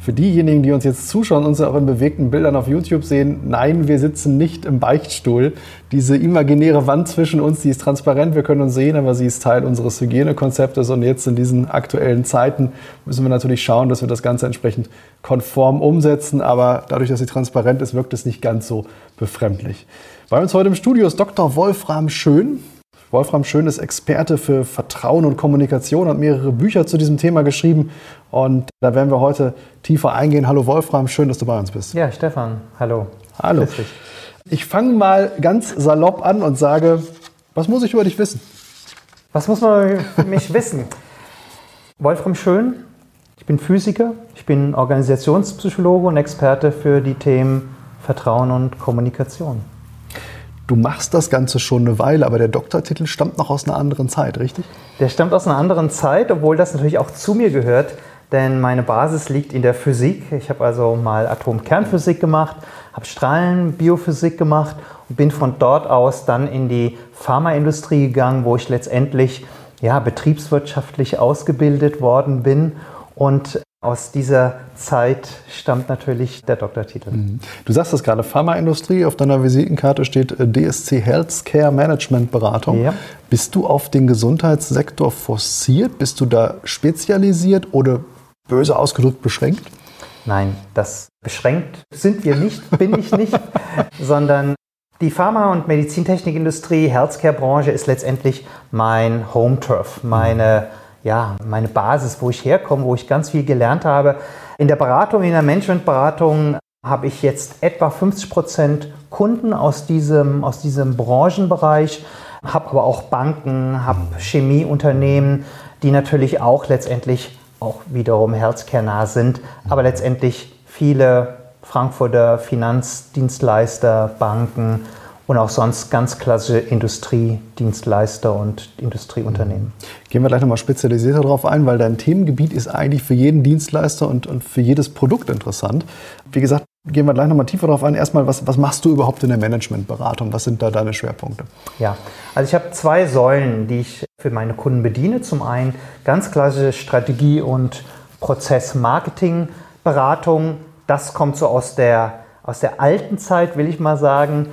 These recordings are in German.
Für diejenigen, die uns jetzt zuschauen und uns auch in bewegten Bildern auf YouTube sehen, nein, wir sitzen nicht im Beichtstuhl. Diese imaginäre Wand zwischen uns, die ist transparent, wir können uns sehen, aber sie ist Teil unseres Hygienekonzeptes und jetzt in diesen aktuellen Zeiten müssen wir natürlich schauen, dass wir das Ganze entsprechend konform umsetzen, aber dadurch, dass sie transparent ist, wirkt es nicht ganz so befremdlich. Bei uns heute im Studio ist Dr. Wolfram Schön. Wolfram Schön ist Experte für Vertrauen und Kommunikation, hat mehrere Bücher zu diesem Thema geschrieben und da werden wir heute tiefer eingehen. Hallo Wolfram, schön, dass du bei uns bist. Ja, Stefan, hallo. Hallo. Ich fange mal ganz salopp an und sage, was muss ich über dich wissen? Was muss man über mich wissen? Wolfram Schön, ich bin Physiker, ich bin Organisationspsychologe und Experte für die Themen Vertrauen und Kommunikation. Du machst das Ganze schon eine Weile, aber der Doktortitel stammt noch aus einer anderen Zeit, richtig? Der stammt aus einer anderen Zeit, obwohl das natürlich auch zu mir gehört, denn meine Basis liegt in der Physik. Ich habe also mal Atomkernphysik gemacht, habe Strahlenbiophysik gemacht und bin von dort aus dann in die Pharmaindustrie gegangen, wo ich letztendlich ja, betriebswirtschaftlich ausgebildet worden bin und aus dieser Zeit stammt natürlich der Doktortitel. Mhm. Du sagst das gerade, Pharmaindustrie, auf deiner Visitenkarte steht äh, DSC Healthcare Management Beratung. Ja. Bist du auf den Gesundheitssektor forciert? Bist du da spezialisiert oder böse ausgedrückt beschränkt? Nein, das beschränkt sind wir nicht, bin ich nicht, sondern die Pharma- und Medizintechnikindustrie, Healthcare-Branche ist letztendlich mein Home-Turf, meine mhm ja, meine Basis, wo ich herkomme, wo ich ganz viel gelernt habe. In der Beratung, in der Managementberatung habe ich jetzt etwa 50 Prozent Kunden aus diesem, aus diesem Branchenbereich, habe aber auch Banken, habe Chemieunternehmen, die natürlich auch letztendlich auch wiederum healthcare-nah sind, aber letztendlich viele Frankfurter Finanzdienstleister, Banken, und auch sonst ganz klassische Industriedienstleister und Industrieunternehmen. Gehen wir gleich nochmal spezialisierter darauf ein, weil dein Themengebiet ist eigentlich für jeden Dienstleister und, und für jedes Produkt interessant. Wie gesagt, gehen wir gleich nochmal tiefer darauf ein. Erstmal, was, was machst du überhaupt in der Managementberatung? Was sind da deine Schwerpunkte? Ja, also ich habe zwei Säulen, die ich für meine Kunden bediene. Zum einen ganz klassische Strategie- und Prozessmarketingberatung. Das kommt so aus der, aus der alten Zeit, will ich mal sagen.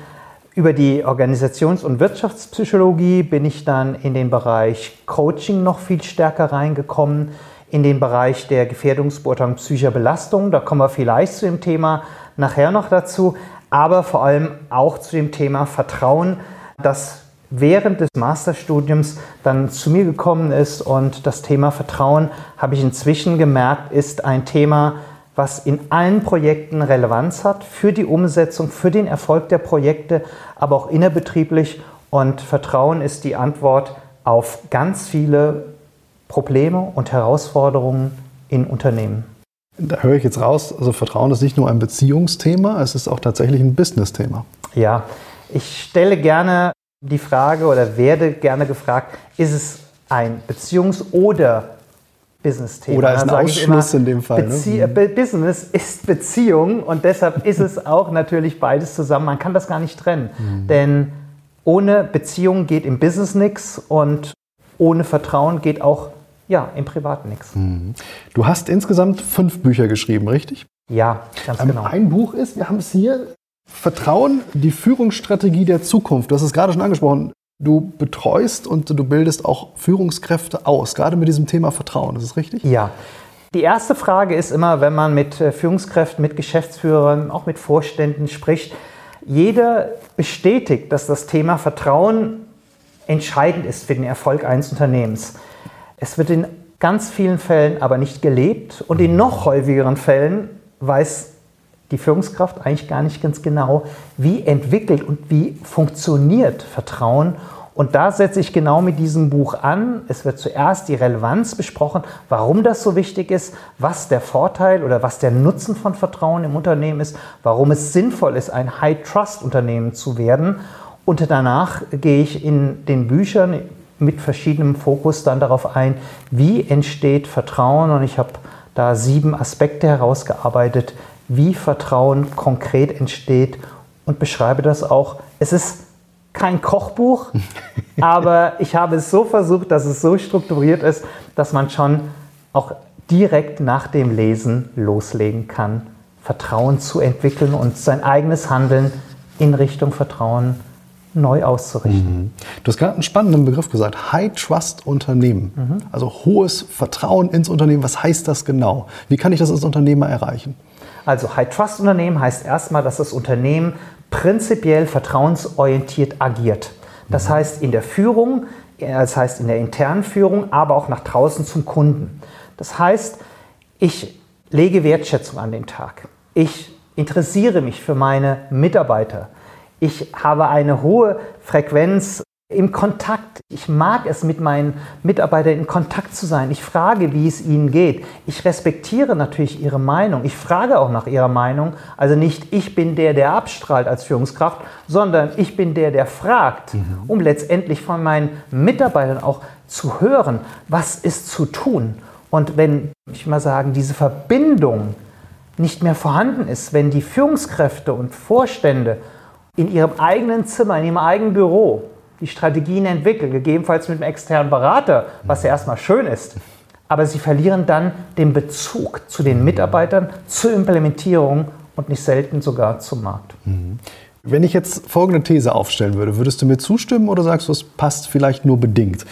Über die Organisations- und Wirtschaftspsychologie bin ich dann in den Bereich Coaching noch viel stärker reingekommen, in den Bereich der Gefährdungsbeurteilung psychischer Belastung. Da kommen wir vielleicht zu dem Thema nachher noch dazu, aber vor allem auch zu dem Thema Vertrauen, das während des Masterstudiums dann zu mir gekommen ist. Und das Thema Vertrauen, habe ich inzwischen gemerkt, ist ein Thema, was in allen Projekten Relevanz hat für die Umsetzung, für den Erfolg der Projekte, aber auch innerbetrieblich. Und Vertrauen ist die Antwort auf ganz viele Probleme und Herausforderungen in Unternehmen. Da höre ich jetzt raus, also Vertrauen ist nicht nur ein Beziehungsthema, es ist auch tatsächlich ein Business-Thema. Ja, ich stelle gerne die Frage oder werde gerne gefragt, ist es ein Beziehungs- oder Business-Thema. Oder ist ein Ausschluss immer, in dem Fall. Bezie ne? Business ist Beziehung und deshalb ist es auch natürlich beides zusammen. Man kann das gar nicht trennen. Mhm. Denn ohne Beziehung geht im Business nichts und ohne Vertrauen geht auch ja, im Privaten nichts. Mhm. Du hast insgesamt fünf Bücher geschrieben, richtig? Ja, ganz ähm, genau. Ein Buch ist, wir haben es hier, Vertrauen, die Führungsstrategie der Zukunft. Du hast es gerade schon angesprochen. Du betreust und du bildest auch Führungskräfte aus, gerade mit diesem Thema Vertrauen. Ist das richtig? Ja. Die erste Frage ist immer, wenn man mit äh, Führungskräften, mit Geschäftsführern, auch mit Vorständen spricht, jeder bestätigt, dass das Thema Vertrauen entscheidend ist für den Erfolg eines Unternehmens. Es wird in ganz vielen Fällen aber nicht gelebt und in noch häufigeren Fällen weiß die Führungskraft eigentlich gar nicht ganz genau, wie entwickelt und wie funktioniert Vertrauen Und da setze ich genau mit diesem Buch an. Es wird zuerst die Relevanz besprochen, warum das so wichtig ist, was der Vorteil oder was der Nutzen von Vertrauen im Unternehmen ist, warum es sinnvoll ist, ein High-Trust-Unternehmen zu werden. Und danach gehe ich in den Büchern mit verschiedenem Fokus dann darauf ein, wie entsteht Vertrauen. Und ich habe da sieben Aspekte herausgearbeitet, wie Vertrauen konkret entsteht und beschreibe das auch. Es ist kein Kochbuch, aber ich habe es so versucht, dass es so strukturiert ist, dass man schon auch direkt nach dem Lesen loslegen kann, Vertrauen zu entwickeln und sein eigenes Handeln in Richtung Vertrauen neu auszurichten. Mhm. Du hast gerade einen spannenden Begriff gesagt, High Trust Unternehmen. Mhm. Also hohes Vertrauen ins Unternehmen. Was heißt das genau? Wie kann ich das als Unternehmer erreichen? Also High Trust Unternehmen heißt erstmal, dass das Unternehmen prinzipiell vertrauensorientiert agiert. Das mhm. heißt in der Führung, das heißt in der internen Führung, aber auch nach draußen zum Kunden. Das heißt, ich lege Wertschätzung an den Tag. Ich interessiere mich für meine Mitarbeiter. Ich habe eine hohe Frequenz im Kontakt. Ich mag es, mit meinen Mitarbeitern in Kontakt zu sein. Ich frage, wie es ihnen geht. Ich respektiere natürlich ihre Meinung. Ich frage auch nach ihrer Meinung. Also nicht ich bin der, der abstrahlt als Führungskraft, sondern ich bin der, der fragt, mhm. um letztendlich von meinen Mitarbeitern auch zu hören, was ist zu tun. Und wenn, ich mal sagen, diese Verbindung nicht mehr vorhanden ist, wenn die Führungskräfte und Vorstände in ihrem eigenen Zimmer, in ihrem eigenen Büro die Strategien entwickeln, gegebenenfalls mit einem externen Berater, was ja erstmal schön ist. Aber sie verlieren dann den Bezug zu den Mitarbeitern, zur Implementierung und nicht selten sogar zum Markt. Mhm. Wenn ich jetzt folgende These aufstellen würde, würdest du mir zustimmen oder sagst du, es passt vielleicht nur bedingt?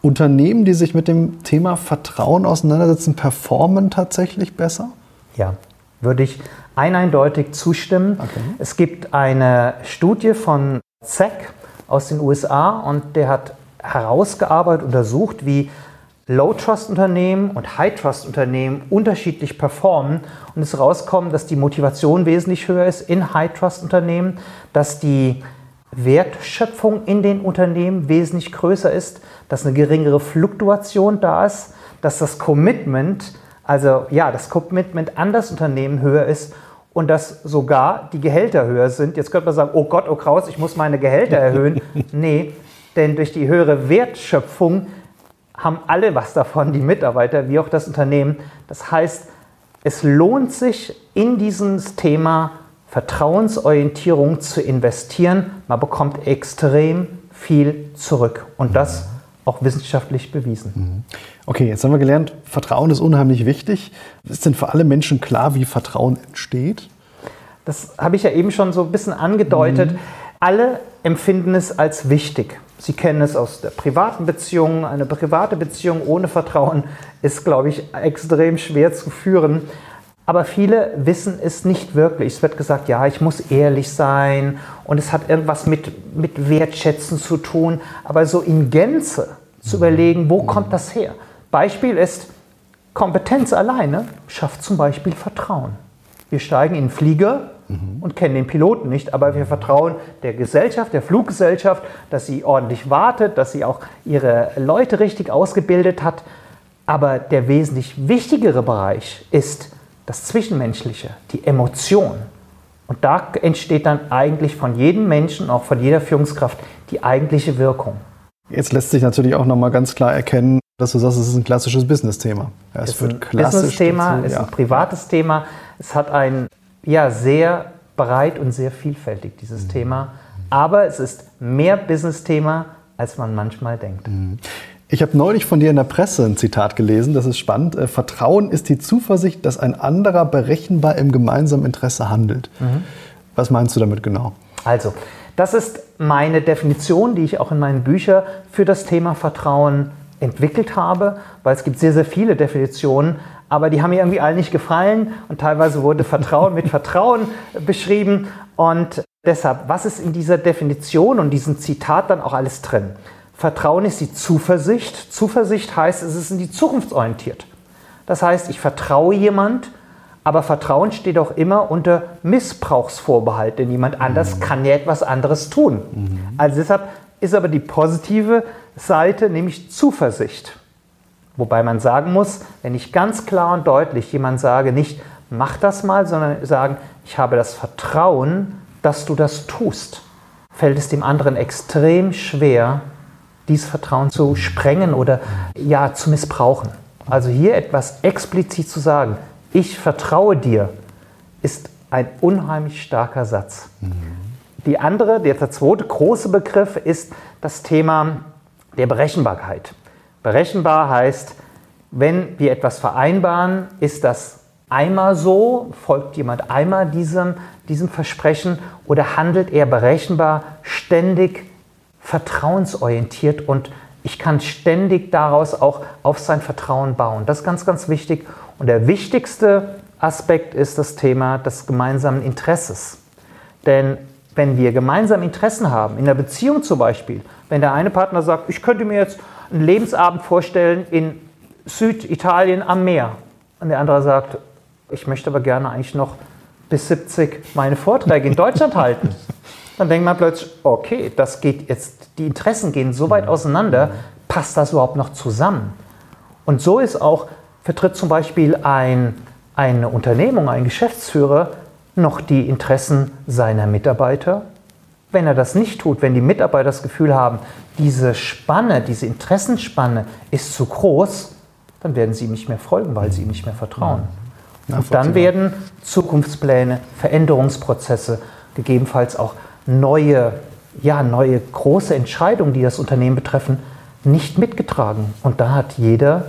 Unternehmen, die sich mit dem Thema Vertrauen auseinandersetzen, performen tatsächlich besser? Ja, würde ich eindeutig zustimmen. Okay. Es gibt eine Studie von ZEC, aus den USA und der hat herausgearbeitet, untersucht, wie Low-Trust-Unternehmen und High-Trust-Unternehmen unterschiedlich performen und es rauskommt, dass die Motivation wesentlich höher ist in High-Trust-Unternehmen, dass die Wertschöpfung in den Unternehmen wesentlich größer ist, dass eine geringere Fluktuation da ist, dass das Commitment, also ja, das Commitment an das Unternehmen höher ist und dass sogar die Gehälter höher sind. Jetzt könnte man sagen, oh Gott, oh Kraus, ich muss meine Gehälter erhöhen. nee, denn durch die höhere Wertschöpfung haben alle was davon, die Mitarbeiter wie auch das Unternehmen. Das heißt, es lohnt sich in dieses Thema Vertrauensorientierung zu investieren. Man bekommt extrem viel zurück und das auch wissenschaftlich bewiesen. Mhm. Okay, jetzt haben wir gelernt, Vertrauen ist unheimlich wichtig. Ist denn für alle Menschen klar, wie Vertrauen entsteht? Das habe ich ja eben schon so ein bisschen angedeutet. Mhm. Alle empfinden es als wichtig. Sie kennen es aus der privaten Beziehung. Eine private Beziehung ohne Vertrauen ist, glaube ich, extrem schwer zu führen. Aber viele wissen es nicht wirklich. Es wird gesagt, ja, ich muss ehrlich sein und es hat irgendwas mit, mit Wertschätzen zu tun. Aber so in Gänze zu überlegen, wo kommt das her? Beispiel ist, Kompetenz alleine schafft zum Beispiel Vertrauen. Wir steigen in den Flieger mhm. und kennen den Piloten nicht, aber wir vertrauen der Gesellschaft, der Fluggesellschaft, dass sie ordentlich wartet, dass sie auch ihre Leute richtig ausgebildet hat. Aber der wesentlich wichtigere Bereich ist, das Zwischenmenschliche, die Emotion. Und da entsteht dann eigentlich von jedem Menschen, auch von jeder Führungskraft, die eigentliche Wirkung. Jetzt lässt sich natürlich auch nochmal ganz klar erkennen, dass du sagst, es ist ein klassisches Business-Thema. Ja, es ist ein Business-Thema, es ist ein privates Thema. Es hat ein ja, sehr breit und sehr vielfältig, dieses mhm. Thema. Aber es ist mehr Business-Thema, als man manchmal denkt. Mhm. Ich habe neulich von dir in der Presse ein Zitat gelesen, das ist spannend. Äh, Vertrauen ist die Zuversicht, dass ein anderer berechenbar im gemeinsamen Interesse handelt. Mhm. Was meinst du damit genau? Also, das ist meine Definition, die ich auch in meinen Büchern für das Thema Vertrauen entwickelt habe, weil es gibt sehr, sehr viele Definitionen, aber die haben mir irgendwie allen nicht gefallen und teilweise wurde Vertrauen mit Vertrauen beschrieben und deshalb, was ist in dieser Definition und diesem Zitat dann auch alles drin? Vertrauen ist die Zuversicht. Zuversicht heißt, es ist in die Zukunft orientiert. Das heißt, ich vertraue jemand, aber Vertrauen steht auch immer unter Missbrauchsvorbehalt, denn jemand anders mhm. kann ja etwas anderes tun. Mhm. Also deshalb ist aber die positive Seite, nämlich Zuversicht. Wobei man sagen muss, wenn ich ganz klar und deutlich jemand sage, nicht mach das mal, sondern sagen, ich habe das Vertrauen, dass du das tust, fällt es dem anderen extrem schwer, dieses Vertrauen zu sprengen oder ja zu missbrauchen. Also hier etwas explizit zu sagen, ich vertraue dir, ist ein unheimlich starker Satz. Mhm. Die andere, der zweite große Begriff ist das Thema der Berechenbarkeit. Berechenbar heißt, wenn wir etwas vereinbaren, ist das einmal so, folgt jemand einmal diesem, diesem Versprechen oder handelt er berechenbar, ständig vertrauensorientiert und ich kann ständig daraus auch auf sein Vertrauen bauen. Das ist ganz, ganz wichtig. Und der wichtigste Aspekt ist das Thema des gemeinsamen Interesses. Denn wenn wir gemeinsame Interessen haben, in der Beziehung zum Beispiel, wenn der eine Partner sagt, ich könnte mir jetzt einen Lebensabend vorstellen in Süditalien am Meer, und der andere sagt, ich möchte aber gerne eigentlich noch bis 70 meine Vorträge in Deutschland halten, dann denkt man plötzlich, okay, das geht jetzt, die Interessen gehen so weit auseinander, passt das überhaupt noch zusammen? Und so ist auch, vertritt zum Beispiel ein, eine Unternehmung, ein Geschäftsführer noch die Interessen seiner Mitarbeiter. Wenn er das nicht tut, wenn die Mitarbeiter das Gefühl haben, diese Spanne, diese Interessenspanne ist zu groß, dann werden sie ihm nicht mehr folgen, weil sie ihm nicht mehr vertrauen. Und dann werden Zukunftspläne, Veränderungsprozesse, gegebenenfalls auch neue, ja, neue große Entscheidungen, die das Unternehmen betreffen, nicht mitgetragen. Und da hat jeder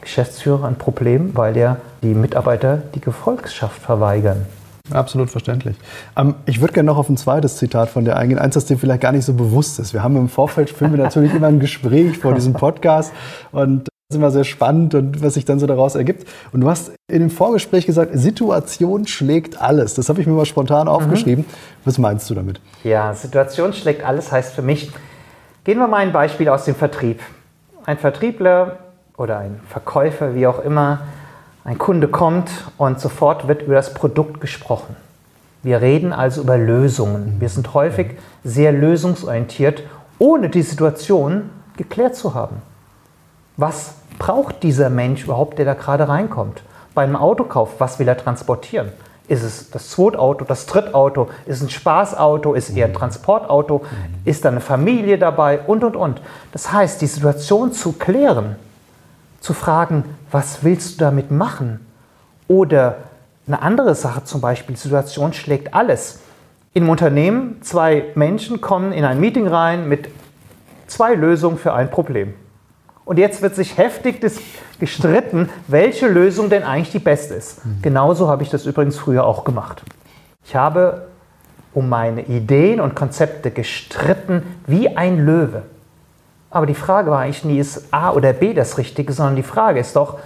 Geschäftsführer ein Problem, weil er die Mitarbeiter die Gefolgschaft verweigern. Absolut verständlich. Ähm, ich würde gerne noch auf ein zweites Zitat von dir eingehen, eins, das dir vielleicht gar nicht so bewusst ist. Wir haben im Vorfeld, führen wir natürlich immer ein Gespräch vor diesem Podcast und ist immer sehr spannend und was sich dann so daraus ergibt. Und du hast in dem Vorgespräch gesagt, Situation schlägt alles. Das habe ich mir mal spontan mhm. aufgeschrieben. Was meinst du damit? Ja, Situation schlägt alles heißt für mich, gehen wir mal ein Beispiel aus dem Vertrieb. Ein Vertriebler oder ein Verkäufer, wie auch immer, ein Kunde kommt und sofort wird über das Produkt gesprochen. Wir reden also über Lösungen. Wir sind häufig sehr lösungsorientiert, ohne die Situation geklärt zu haben. Was braucht dieser Mensch überhaupt, der da gerade reinkommt? Beim Autokauf, was will er transportieren? Ist es das Zweitauto, das Drittauto? Ist es ein Spaßauto? Ist es eher ein Transportauto? Ist da eine Familie dabei? Und, und, und. Das heißt, die Situation zu klären, zu fragen, was willst du damit machen? Oder eine andere Sache zum Beispiel, die Situation schlägt alles. Im Unternehmen, zwei Menschen kommen in ein Meeting rein mit zwei Lösungen für ein Problem. Und jetzt wird sich heftig gestritten, welche Lösung denn eigentlich die beste ist. Mhm. Genauso habe ich das übrigens früher auch gemacht. Ich habe um meine Ideen und Konzepte gestritten wie ein Löwe. Aber die Frage war eigentlich nie, ist A oder B das Richtige, sondern die Frage ist doch,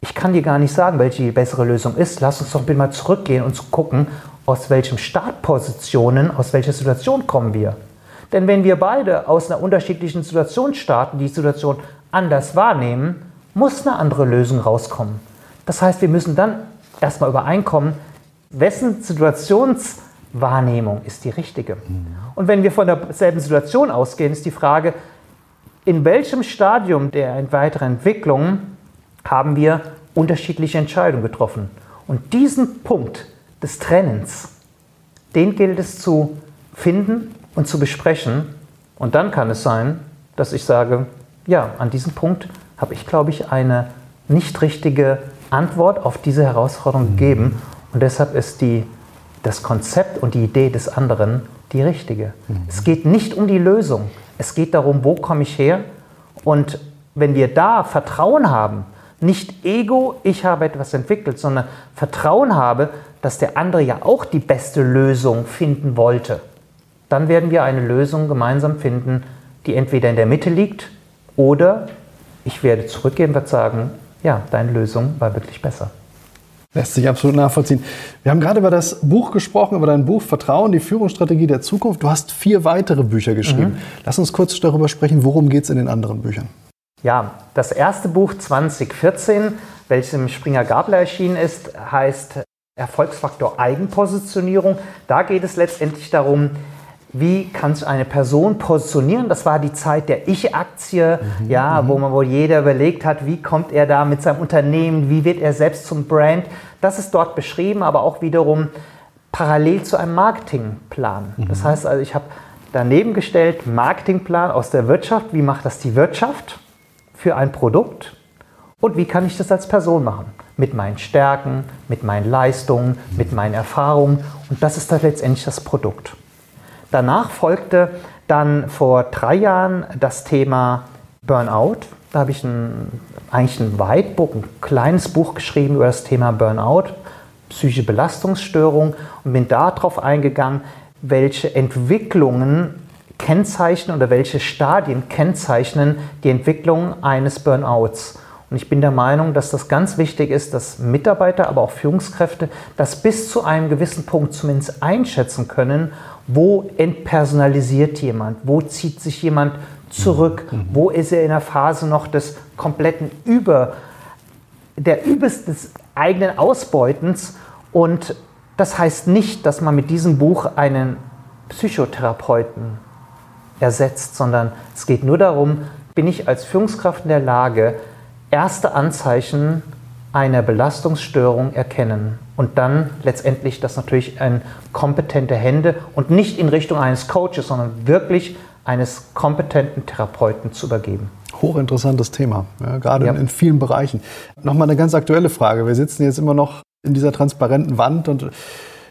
ich kann dir gar nicht sagen, welche die bessere Lösung ist. Lass uns doch bitte mal zurückgehen und gucken, aus welchen Startpositionen, aus welcher Situation kommen wir. Denn wenn wir beide aus einer unterschiedlichen Situation starten, die Situation anders wahrnehmen, muss eine andere Lösung rauskommen. Das heißt, wir müssen dann erstmal übereinkommen, wessen Situationswahrnehmung ist die richtige. Und wenn wir von derselben Situation ausgehen, ist die Frage, in welchem Stadium der weiteren Entwicklung haben wir unterschiedliche Entscheidungen getroffen. Und diesen Punkt des Trennens, den gilt es zu finden und zu besprechen. Und dann kann es sein, dass ich sage, ja, an diesem Punkt habe ich, glaube ich, eine nicht richtige Antwort auf diese Herausforderung gegeben. Und deshalb ist die, das Konzept und die Idee des anderen die richtige. Mhm. Es geht nicht um die Lösung. Es geht darum, wo komme ich her? Und wenn wir da Vertrauen haben, nicht Ego, ich habe etwas entwickelt, sondern Vertrauen habe, dass der andere ja auch die beste Lösung finden wollte, dann werden wir eine Lösung gemeinsam finden, die entweder in der Mitte liegt oder ich werde zurückgehen und werde sagen, ja, deine Lösung war wirklich besser. Lässt sich absolut nachvollziehen. Wir haben gerade über das Buch gesprochen, über dein Buch Vertrauen, die Führungsstrategie der Zukunft. Du hast vier weitere Bücher geschrieben. Mhm. Lass uns kurz darüber sprechen, worum geht es in den anderen Büchern? Ja, das erste Buch 2014, welches im Springer Gabler erschienen ist, heißt Erfolgsfaktor Eigenpositionierung. Da geht es letztendlich darum, wie kann sich eine Person positionieren. Das war die Zeit der Ich-Aktie, mhm, ja, mhm. wo man wohl jeder überlegt hat, wie kommt er da mit seinem Unternehmen, wie wird er selbst zum Brand. Das ist dort beschrieben, aber auch wiederum parallel zu einem Marketingplan. Mhm. Das heißt also, ich habe daneben gestellt, Marketingplan aus der Wirtschaft, wie macht das die Wirtschaft für ein Produkt und wie kann ich das als Person machen. Mit meinen Stärken, mit meinen Leistungen, mit meinen Erfahrungen und das ist dann letztendlich das Produkt. Danach folgte dann vor drei Jahren das Thema Burnout. Da habe ich ein, eigentlich ein Whitebook, ein kleines Buch geschrieben über das Thema Burnout, psychische Belastungsstörung und bin darauf eingegangen, welche Entwicklungen kennzeichnen oder welche Stadien kennzeichnen die Entwicklung eines Burnouts. Und ich bin der Meinung, dass das ganz wichtig ist, dass Mitarbeiter, aber auch Führungskräfte das bis zu einem gewissen Punkt zumindest einschätzen können, wo entpersonalisiert jemand, wo zieht sich jemand zurück, mhm. wo ist er in der Phase noch des kompletten Über, der Übes des eigenen Ausbeutens. Und das heißt nicht, dass man mit diesem Buch einen Psychotherapeuten ersetzt, sondern es geht nur darum, bin ich als Führungskraft in der Lage, erste Anzeichen einer Belastungsstörung erkennen und dann letztendlich das natürlich in kompetente Hände und nicht in Richtung eines Coaches, sondern wirklich eines kompetenten Therapeuten zu übergeben. Hochinteressantes Thema, ja, gerade ja. in, vielen Bereichen. Nochmal eine ganz aktuelle Frage. Wir sitzen jetzt immer noch in dieser transparenten Wand und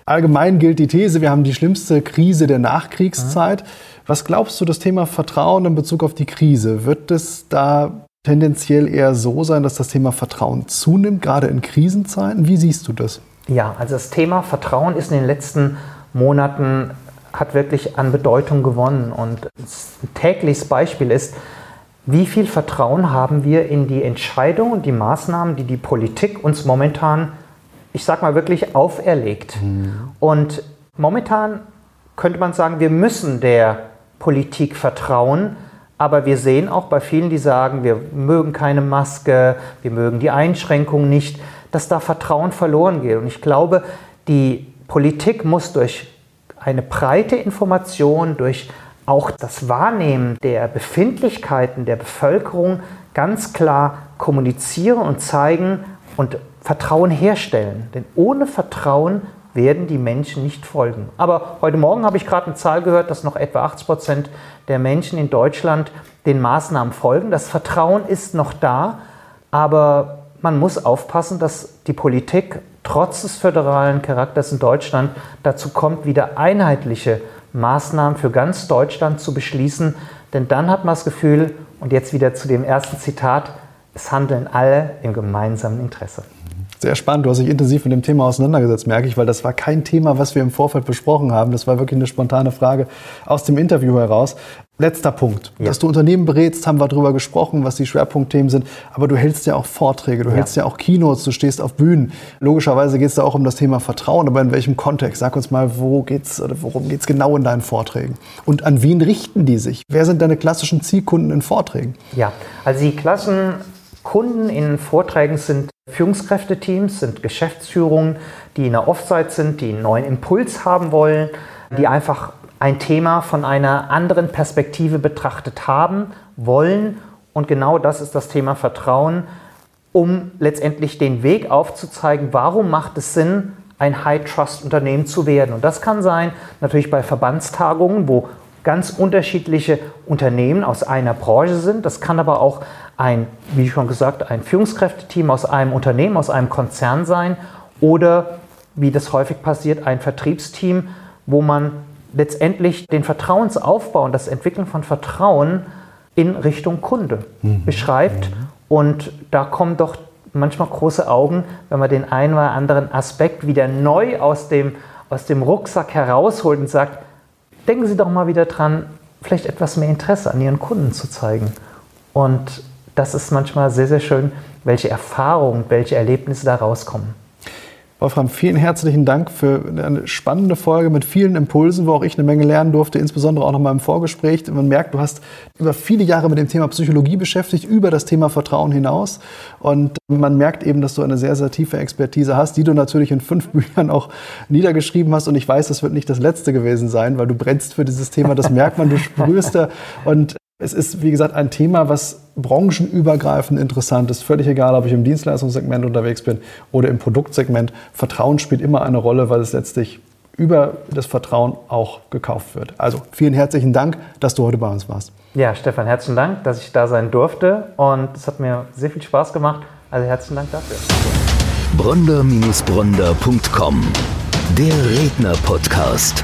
allgemein gilt die These, wir haben die schlimmste Krise der Nachkriegszeit. Mhm. Was glaubst du, das Thema Vertrauen in Bezug auf die Krise, wird es da tendenziell eher so sein, dass das Thema Vertrauen zunimmt, gerade in Krisenzeiten? Wie siehst du das? Ja, also das Thema Vertrauen ist in den letzten Monaten hat wirklich an Bedeutung gewonnen und ein tägliches Beispiel ist, wie viel Vertrauen haben wir in die Entscheidungen und die Maßnahmen, die die Politik uns momentan, ich sag mal wirklich auferlegt. Mhm. Und momentan könnte man sagen, wir müssen der Politik vertrauen, aber wir sehen auch bei vielen, die sagen, wir mögen keine Maske, wir mögen die Einschränkungen nicht, dass da Vertrauen verloren geht. Und ich glaube, die Politik muss durch eine breite Information, durch auch das Wahrnehmen der Befindlichkeiten der Bevölkerung ganz klar kommunizieren und zeigen und Vertrauen herstellen. Denn ohne Vertrauen werden die Menschen nicht folgen. Aber heute Morgen habe ich gerade eine Zahl gehört, dass noch etwa 80 Prozent der Menschen in Deutschland den Maßnahmen folgen. Das Vertrauen ist noch da, aber man muss aufpassen, dass die Politik trotz des föderalen Charakters in Deutschland dazu kommt, wieder einheitliche Maßnahmen für ganz Deutschland zu beschließen. Denn dann hat man das Gefühl, und jetzt wieder zu dem ersten Zitat, es handeln alle im gemeinsamen Interesse. Sehr spannend. Du hast dich intensiv mit dem Thema auseinandergesetzt, merke ich, weil das war kein Thema, was wir im Vorfeld besprochen haben. Das war wirklich eine spontane Frage aus dem Interview heraus. Letzter Punkt. Ja. Dass du Unternehmen berätst, haben wir darüber gesprochen, was die Schwerpunktthemen sind. Aber du hältst ja auch Vorträge, du ja. hältst ja auch Keynotes, du stehst auf Bühnen. Logischerweise geht es da auch um das Thema Vertrauen, aber in welchem Kontext? Sag uns mal, wo geht's oder worum geht es genau in deinen Vorträgen? Und an wen richten die sich? Wer sind deine klassischen Zielkunden in Vorträgen? Ja, also die klassischen Kunden in Vorträgen sind Führungskräfteteams, sind Geschäftsführungen, die in der Offsite sind, die einen neuen Impuls haben wollen, die einfach ein Thema von einer anderen Perspektive betrachtet haben wollen. Und genau das ist das Thema Vertrauen, um letztendlich den Weg aufzuzeigen, warum macht es Sinn, ein High-Trust-Unternehmen zu werden. Und das kann sein, natürlich bei Verbandstagungen, wo ganz unterschiedliche Unternehmen aus einer Branche sind. Das kann aber auch ein, wie schon gesagt, ein Führungskräfteteam aus einem Unternehmen, aus einem Konzern sein oder, wie das häufig passiert, ein Vertriebsteam, wo man letztendlich den Vertrauensaufbau und das Entwickeln von Vertrauen in Richtung Kunde mhm. beschreibt. Mhm. Und da kommen doch manchmal große Augen, wenn man den einen oder anderen Aspekt wieder neu aus dem, aus dem Rucksack herausholt und sagt, denken Sie doch mal wieder dran, vielleicht etwas mehr Interesse an Ihren Kunden zu zeigen. Und das ist manchmal sehr, sehr schön, welche Erfahrungen, welche Erlebnisse da rauskommen. Wolfram, vielen herzlichen Dank für eine spannende Folge mit vielen Impulsen, wo auch ich eine Menge lernen durfte, insbesondere auch noch mal im Vorgespräch. Man merkt, du hast über viele Jahre mit dem Thema Psychologie beschäftigt, über das Thema Vertrauen hinaus. Und man merkt eben, dass du eine sehr, sehr tiefe Expertise hast, die du natürlich in fünf Büchern auch niedergeschrieben hast. Und ich weiß, das wird nicht das letzte gewesen sein, weil du brennst für dieses Thema. Das merkt man, du sprühst da. Und es ist, wie gesagt, ein Thema, was branchenübergreifend interessant ist. Völlig egal, ob ich im Dienstleistungssegment unterwegs bin oder im Produktsegment. Vertrauen spielt immer eine Rolle, weil es letztlich über das Vertrauen auch gekauft wird. Also vielen herzlichen Dank, dass du heute bei uns warst. Ja, Stefan, herzlichen Dank, dass ich da sein durfte und es hat mir sehr viel Spaß gemacht. Also herzlichen Dank dafür. Bronder-Bronder.com Der Redner-Podcast.